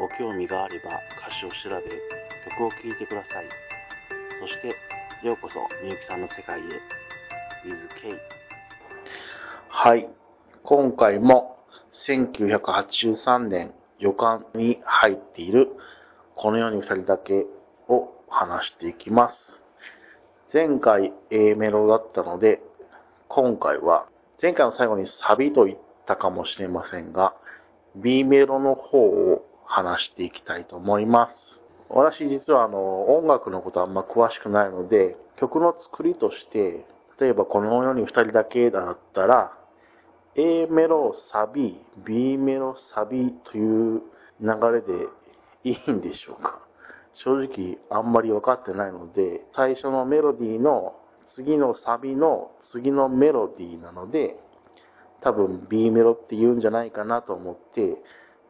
ご興味があれば歌詞を調べ、曲を聴いてください。そして、ようこそみゆきさんの世界へ。With K。はい。今回も1983年予感に入っているこのように二人だけを話していきます。前回 A メロだったので、今回は前回の最後にサビと言ったかもしれませんが、B メロの方を話していきたいと思います。私実はあの音楽のことあんま詳しくないので、曲の作りとして、例えばこのように2人だけだったら、A メロ、サビ、B メロ、サビという流れでいいんでしょうか正直あんまり分かってないので、最初のメロディーの次のサビの次のメロディーなので、多分 B メロって言うんじゃないかなと思って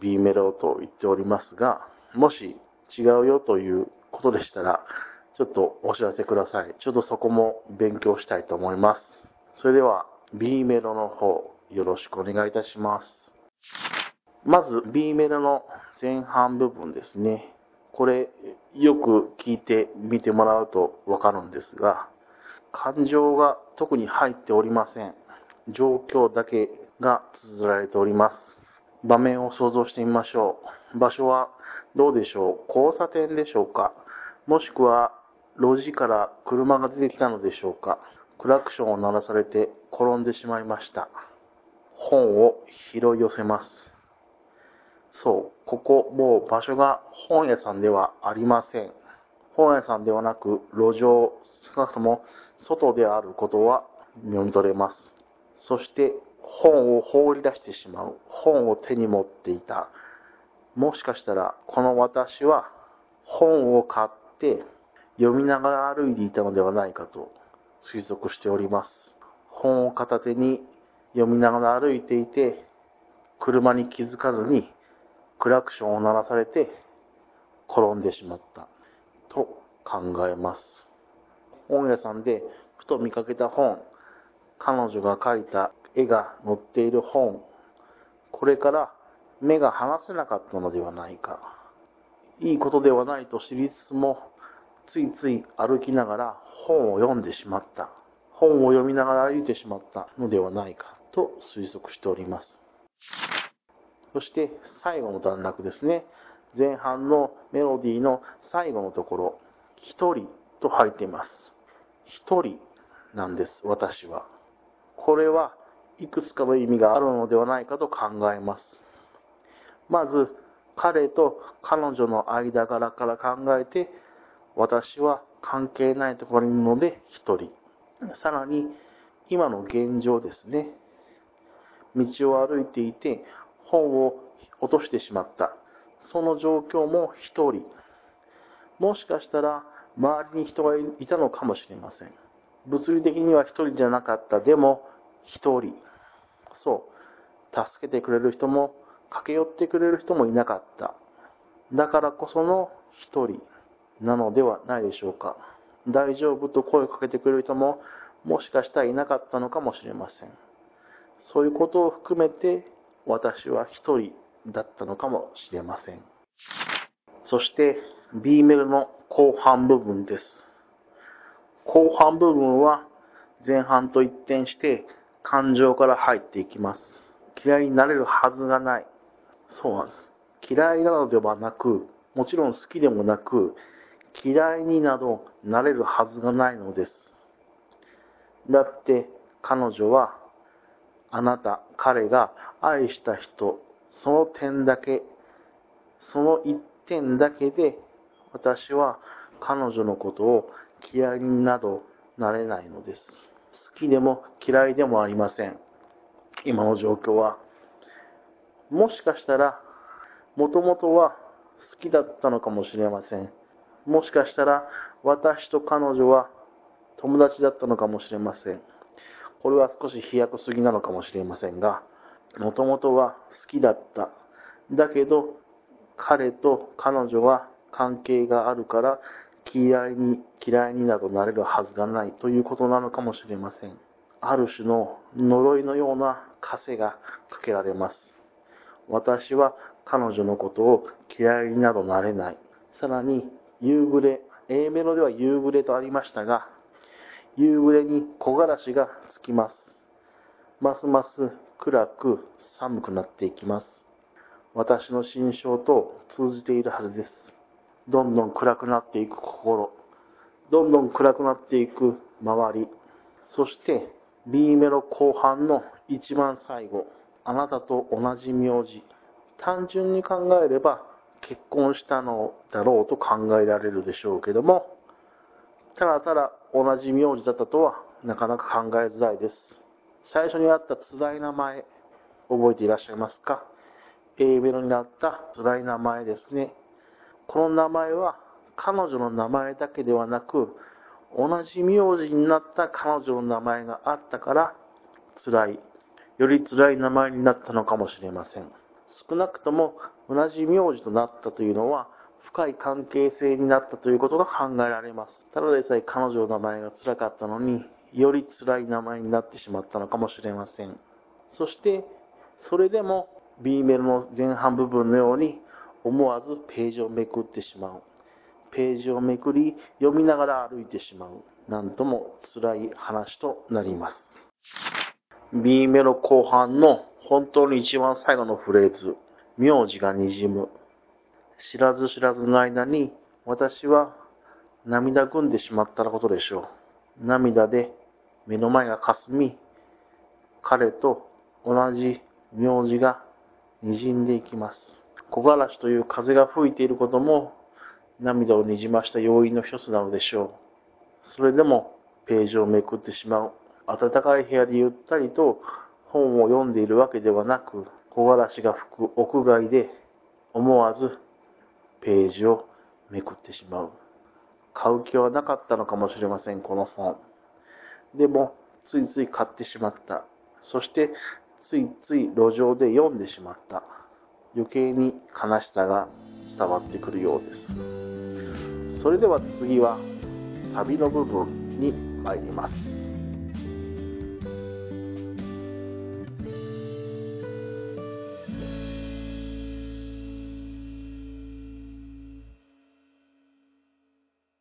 B メロと言っておりますが、もし違うよということでしたら、ちょっとお知らせください。ちょっとそこも勉強したいと思います。それでは B メロの方、よろしくお願いいたします。まず B メロの前半部分ですね。これよく聞いてみてもらうとわかるんですが、感情が特に入っておりません。状況だけが綴られております。場面を想像してみましょう。場所はどうでしょう？交差点でしょうか？もしくは路地から車が出てきたのでしょうか？クラクションを鳴らされて転んでしまいました。本を拾い寄せます。そう、ここもう場所が本屋さんではありません。本屋さんではなく路上、少なくとも外であることは読み取れます。そして本を放り出してしまう。本を手に持っていた。もしかしたらこの私は本を買って読みながら歩いていたのではないかと推測しております。本を片手に読みながら歩いていて車に気づかずにクラクションを鳴らされて転んでしまったと考えます。本屋さんでふと見かけた本、彼女が描いた絵が載っている本、これから目が離せなかったのではないか。いいことではないと知りつつも、ついつい歩きながら本を読んでしまった。本を読みながら歩いてしまったのではないかと推測しております。そして最後の段落ですね。前半のメロディーの最後のところ、一人と入っています。一人なんです、私は。これはいくつかの意味があるのではないかと考えます。まず、彼と彼女の間柄から考えて、私は関係ないところにいるので一人。さらに、今の現状ですね。道を歩いていて、本を落としてしまった。その状況も一人。もしかしたら、周りに人がいたのかもしれません。物理的には一人じゃなかった。でも、一人。そう。助けてくれる人も、駆け寄ってくれる人もいなかった。だからこその一人なのではないでしょうか。大丈夫と声をかけてくれる人も、もしかしたらいなかったのかもしれません。そういうことを含めて、私は一人だったのかもしれません。そして、B メルの後半部分です。後半部分は前半と一転して感情から入っていきます。嫌いになれるはずがない。そうなんです。嫌いなのではなく、もちろん好きでもなく、嫌いになどなれるはずがないのです。だって彼女はあなた、彼が愛した人、その点だけ、その一点だけで私は彼女のことを嫌いになどなれないのです。好きでも嫌いでもありません。今の状況は。もしかしたら、もともとは好きだったのかもしれません。もしかしたら私と彼女は友達だったのかもしれません。これは少し飛躍すぎなのかもしれませんが、もともとは好きだった。だけど、彼と彼女は関係があるから嫌いに、嫌いになどなれるはずがないということなのかもしれません。ある種の呪いのような枷がかけられます。私は彼女のことを嫌いになどなれない。さらに、夕暮れ、A メロでは夕暮れとありましたが、夕暮れに木枯らしがつきます。ますます暗く寒くなっていきます。私の心象と通じているはずです。どんどん暗くなっていく心、どんどん暗くなっていく周り、そして B メロ後半の一番最後、あなたと同じ名字。単純に考えれば結婚したのだろうと考えられるでしょうけども、ただただ同じ名字だったとはなかなか考えづらいです。最初にあった辛い名前、覚えていらっしゃいますか ?A メロになった辛い名前ですね。この名前は彼女の名前だけではなく、同じ名字になった彼女の名前があったから辛い、より辛い名前になったのかもしれません。少なくとも同じ名字となったというのは深い関係性になったということが考えられます。ただでさえ彼女の名前が辛かったのに、より辛い名前になってしまったのかもしれません。そして、それでも B メロの前半部分のように思わずページをめくってしまう。ページをめくり、読みながら歩いてしまう。なんとも辛い話となります。B メロ後半の本当に一番最後のフレーズ、名字が滲む。知らず知らずの間に私は涙ぐんでしまったことでしょう。涙で目の前が霞み、彼と同じ名字が滲んでいきます。木枯らしという風が吹いていることも涙をにじました要因の一つなのでしょう。それでもページをめくってしまう。暖かい部屋でゆったりと本を読んでいるわけではなく、木枯らしが吹く屋外で思わずページをめくってしまう。買う気はなかったのかもしれません、この本。でも、ついつい買ってしまった。そして、ついつい路上で読んでしまった。余計に悲しさが伝わってくるようです。それでは次は、サビの部分に参ります。